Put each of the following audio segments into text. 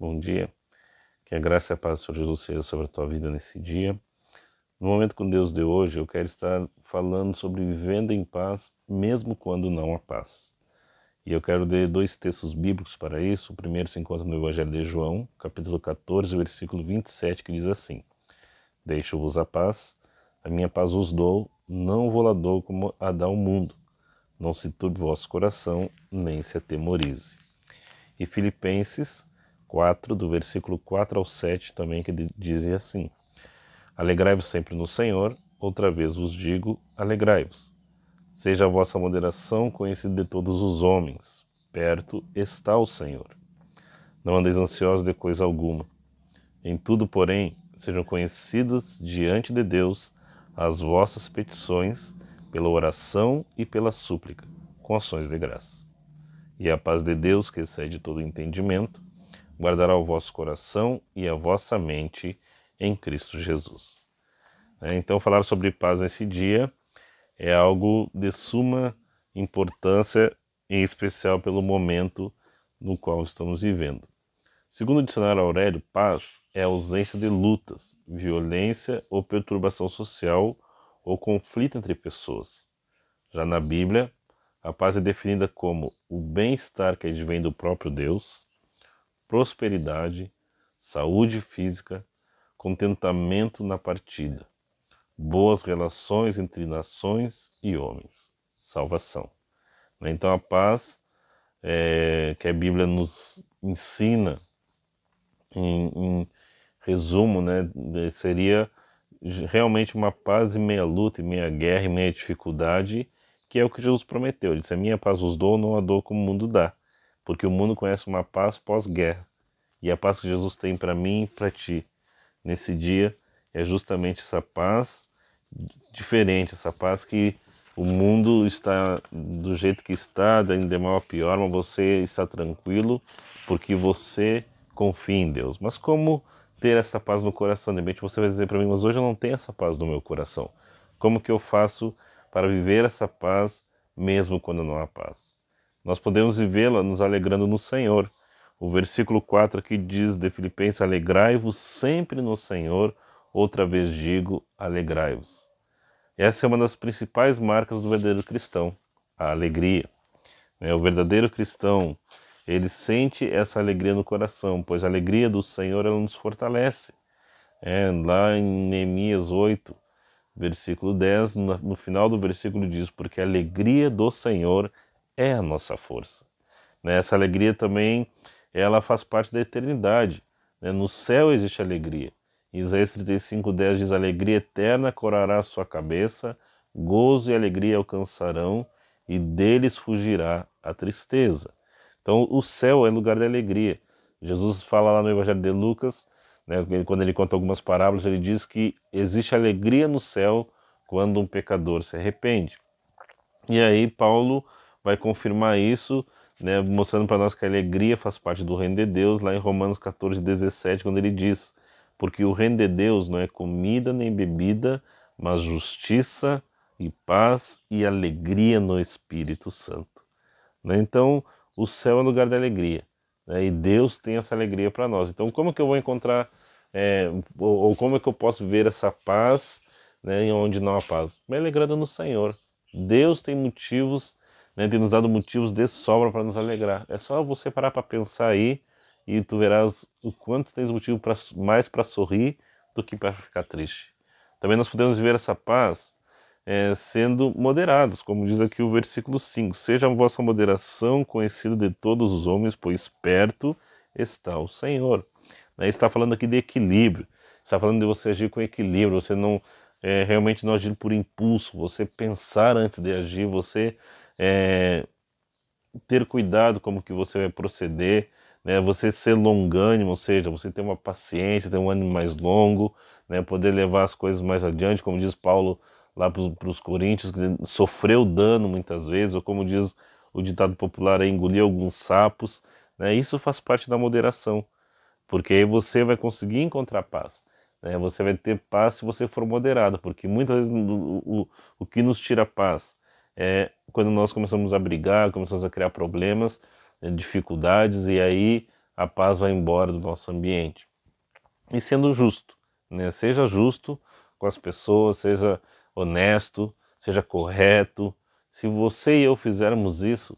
bom dia. Que a graça e a paz do Senhor Jesus seja sobre a tua vida nesse dia. No momento com Deus de hoje, eu quero estar falando sobre vivendo em paz, mesmo quando não há paz. E eu quero ler dois textos bíblicos para isso. O primeiro se encontra no Evangelho de João, capítulo 14, versículo 27, que diz assim: Deixo-vos a paz, a minha paz vos dou, não vou lá dou como a dá o mundo. Não se turbe vosso coração, nem se atemorize. E Filipenses 4, do versículo 4 ao 7, também que dizem assim: Alegrai-vos sempre no Senhor, outra vez vos digo, alegrai-vos. Seja a vossa moderação conhecida de todos os homens, perto está o Senhor. Não andeis ansiosos de coisa alguma. Em tudo, porém, sejam conhecidas diante de Deus as vossas petições, pela oração e pela súplica, com ações de graça. E a paz de Deus, que excede todo entendimento, guardará o vosso coração e a vossa mente em Cristo Jesus. É, então, falar sobre paz nesse dia é algo de suma importância, em especial pelo momento no qual estamos vivendo. Segundo o dicionário Aurélio, paz é a ausência de lutas, violência ou perturbação social ou conflito entre pessoas. Já na Bíblia, a paz é definida como o bem-estar que advém do próprio Deus, prosperidade, saúde física, contentamento na partida, boas relações entre nações e homens, salvação. Então a paz é, que a Bíblia nos ensina, em, em resumo, né, seria realmente uma paz em meia luta, em meia guerra, em meia dificuldade, que é o que Jesus prometeu. Ele disse: A minha paz os dou, não a dou como o mundo dá porque o mundo conhece uma paz pós-guerra. E a paz que Jesus tem para mim e para ti nesse dia é justamente essa paz diferente, essa paz que o mundo está do jeito que está, ainda mal a pior, mas você está tranquilo porque você confia em Deus. Mas como ter essa paz no coração? De repente você vai dizer para mim, mas hoje eu não tenho essa paz no meu coração. Como que eu faço para viver essa paz mesmo quando não há paz? Nós podemos vivê-la nos alegrando no Senhor. O versículo 4 aqui diz de Filipenses: Alegrai-vos sempre no Senhor. Outra vez digo: alegrai-vos. Essa é uma das principais marcas do verdadeiro cristão, a alegria. É, o verdadeiro cristão, ele sente essa alegria no coração, pois a alegria do Senhor ela nos fortalece. É, lá em Neemias 8, versículo 10, no final do versículo diz: Porque a alegria do Senhor é a nossa força. Né? Essa alegria também ela faz parte da eternidade. Né? No céu existe alegria. Isaías 35:10 diz: Alegria eterna corará a sua cabeça, gozo e alegria alcançarão, e deles fugirá a tristeza. Então, o céu é lugar de alegria. Jesus fala lá no Evangelho de Lucas, né, quando ele conta algumas parábolas, ele diz que existe alegria no céu quando um pecador se arrepende. E aí, Paulo vai confirmar isso, né, mostrando para nós que a alegria faz parte do reino de Deus, lá em Romanos 14, 17, quando ele diz: Porque o reino de Deus não é comida nem bebida, mas justiça e paz e alegria no Espírito Santo. Né? Então, o céu é lugar de alegria. Né? E Deus tem essa alegria para nós. Então, como que eu vou encontrar, é, ou, ou, como é que eu posso ver essa paz né, onde não há paz? Me alegrando no Senhor. Deus tem motivos né, tem nos dado motivos de sobra para nos alegrar. É só você parar para pensar aí e tu verás o quanto tens motivo pra, mais para sorrir do que para ficar triste. Também nós podemos viver essa paz é, sendo moderados, como diz aqui o versículo 5: Seja a vossa moderação conhecida de todos os homens, pois perto está o Senhor. Né, está falando aqui de equilíbrio, está falando de você agir com equilíbrio, você não é, realmente não agir por impulso, você pensar antes de agir, você é, ter cuidado como que você vai proceder, né? Você ser longânimo, ou seja, você ter uma paciência, ter um ânimo mais longo, né? Poder levar as coisas mais adiante, como diz Paulo lá para os coríntios, que sofreu dano muitas vezes, ou como diz o ditado popular, engolir alguns sapos, né? Isso faz parte da moderação, porque aí você vai conseguir encontrar paz. Né? Você vai ter paz se você for moderado, porque muitas vezes o, o, o que nos tira paz é quando nós começamos a brigar, começamos a criar problemas, né, dificuldades, e aí a paz vai embora do nosso ambiente. E sendo justo, né? Seja justo com as pessoas, seja honesto, seja correto. Se você e eu fizermos isso,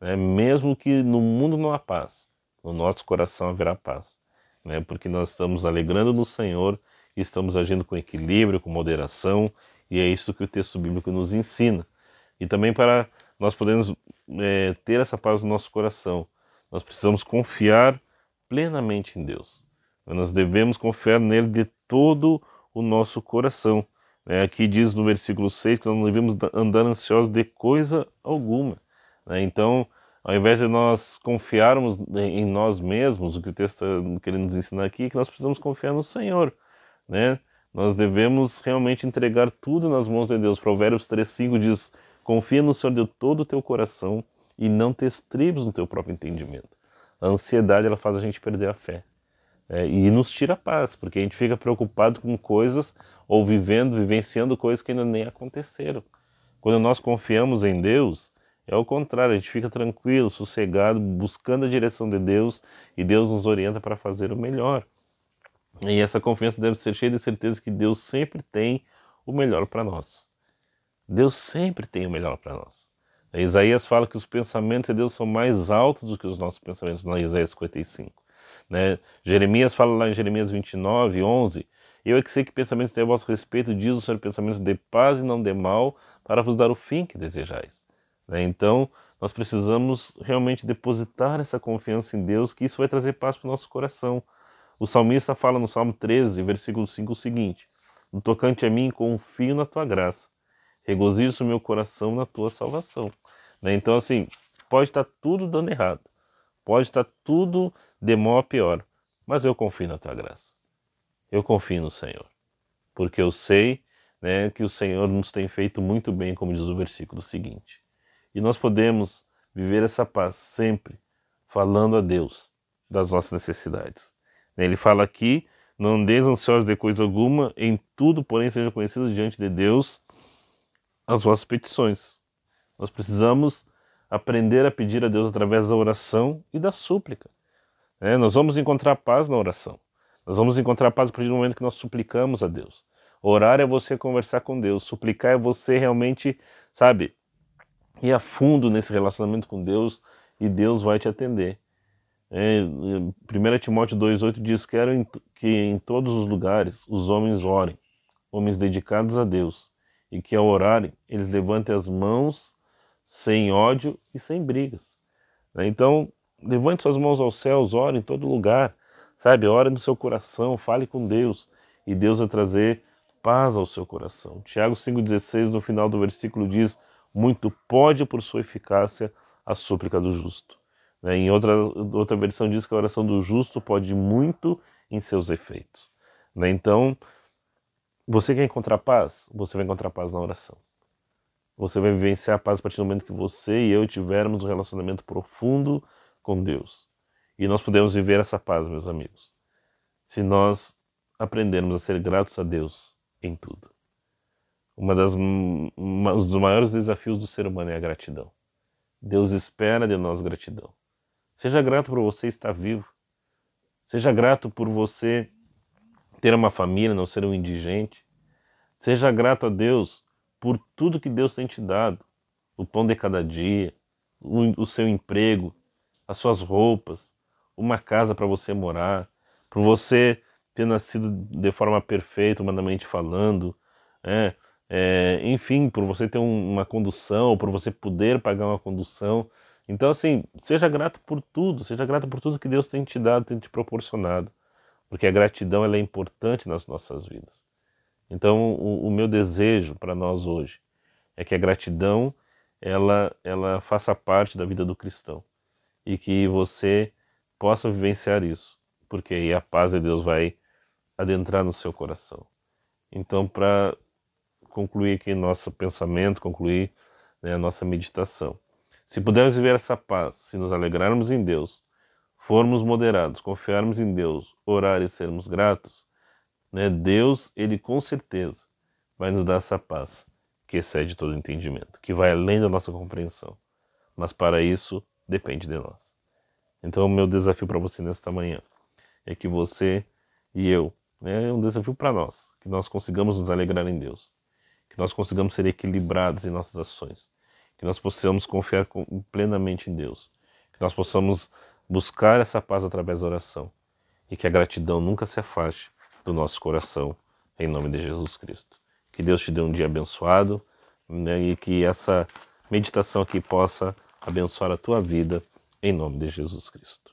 né, mesmo que no mundo não há paz, no nosso coração haverá paz, né, porque nós estamos alegrando no Senhor estamos agindo com equilíbrio, com moderação, e é isso que o texto bíblico nos ensina. E também para nós podermos é, ter essa paz no nosso coração, nós precisamos confiar plenamente em Deus. Nós devemos confiar nele de todo o nosso coração. É, aqui diz no versículo 6 que nós não devemos andar ansiosos de coisa alguma. Né? Então, ao invés de nós confiarmos em nós mesmos, o que o texto está querendo nos ensinar aqui é que nós precisamos confiar no Senhor. Né? Nós devemos realmente entregar tudo nas mãos de Deus. Provérbios 3,5 diz: Confia no Senhor de todo o teu coração e não te estribes no teu próprio entendimento. A ansiedade ela faz a gente perder a fé. É, e nos tira a paz, porque a gente fica preocupado com coisas ou vivendo, vivenciando coisas que ainda nem aconteceram. Quando nós confiamos em Deus, é o contrário, a gente fica tranquilo, sossegado, buscando a direção de Deus e Deus nos orienta para fazer o melhor. E essa confiança deve ser cheia de certeza que Deus sempre tem o melhor para nós. Deus sempre tem o melhor para nós. Isaías fala que os pensamentos de Deus são mais altos do que os nossos pensamentos, na Isaías 55. Né? Jeremias fala lá em Jeremias 29, 11: Eu é que sei que pensamentos têm a vosso respeito, diz o Senhor, pensamentos de paz e não de mal, para vos dar o fim que desejais. Né? Então, nós precisamos realmente depositar essa confiança em Deus, que isso vai trazer paz para o nosso coração. O salmista fala no Salmo 13, versículo 5 o seguinte: No tocante a mim, confio na tua graça, regozijo o meu coração na tua salvação. Né? Então, assim, pode estar tudo dando errado, pode estar tudo de mal a pior, mas eu confio na tua graça. Eu confio no Senhor, porque eu sei né, que o Senhor nos tem feito muito bem, como diz o versículo seguinte. E nós podemos viver essa paz sempre falando a Deus das nossas necessidades. Ele fala aqui: não andeis ansiosos de coisa alguma, em tudo, porém, sejam conhecidos diante de Deus as vossas petições. Nós precisamos aprender a pedir a Deus através da oração e da súplica. É, nós vamos encontrar paz na oração. Nós vamos encontrar paz a partir do momento que nós suplicamos a Deus. Orar é você conversar com Deus. Suplicar é você realmente, sabe, ir a fundo nesse relacionamento com Deus e Deus vai te atender. É, 1 Timóteo 2,8 diz: Quero que em todos os lugares os homens orem, homens dedicados a Deus, e que ao orarem eles levantem as mãos sem ódio e sem brigas. Então, Levante suas mãos aos céus, ore em todo lugar, sabe? Ore no seu coração, fale com Deus e Deus vai trazer paz ao seu coração. Tiago 5,16, no final do versículo, diz: Muito pode por sua eficácia a súplica do justo. Né? Em outra, outra versão, diz que a oração do justo pode muito em seus efeitos. Né? Então, você quer encontrar paz? Você vai encontrar paz na oração. Você vai vivenciar a paz a partir do momento que você e eu tivermos um relacionamento profundo com Deus. E nós podemos viver essa paz, meus amigos, se nós aprendermos a ser gratos a Deus em tudo. Uma das, um dos maiores desafios do ser humano é a gratidão. Deus espera de nós gratidão. Seja grato por você estar vivo. Seja grato por você ter uma família, não ser um indigente. Seja grato a Deus por tudo que Deus tem te dado. O pão de cada dia, o, seu emprego, as suas roupas, uma casa para você morar, por você ter nascido de forma perfeita, humanamente falando, é, é, enfim, por você ter um, uma condução, por você poder pagar uma condução. Então, assim, seja grato por tudo, seja grato por tudo que Deus tem te dado, tem te proporcionado, porque a gratidão ela é importante nas nossas vidas. Então, o, o meu desejo para nós hoje é que a gratidão ela, ela faça parte da vida do cristão e que você possa vivenciar isso, porque aí a paz de Deus vai adentrar no seu coração. Então, para concluir aqui nosso pensamento, concluir né, a nossa meditação. Se pudermos viver essa paz, se nos alegrarmos em Deus, formos moderados, confiarmos em Deus, orar e sermos gratos, né, Deus, Ele com certeza vai nos dar essa paz que excede todo entendimento, que vai além da nossa compreensão. Mas para isso, depende de nós. Então, o meu desafio para você nesta manhã é que você e eu, né, é um desafio para nós, que nós consigamos nos alegrar em Deus, que nós consigamos ser equilibrados em nossas ações, que nós possamos confiar plenamente em Deus, que nós possamos buscar essa paz através da oração e que a gratidão nunca se afaste do nosso coração, em nome de Jesus Cristo. Que Deus te dê um dia abençoado né, e que essa meditação aqui possa abençoar a tua vida, em nome de Jesus Cristo.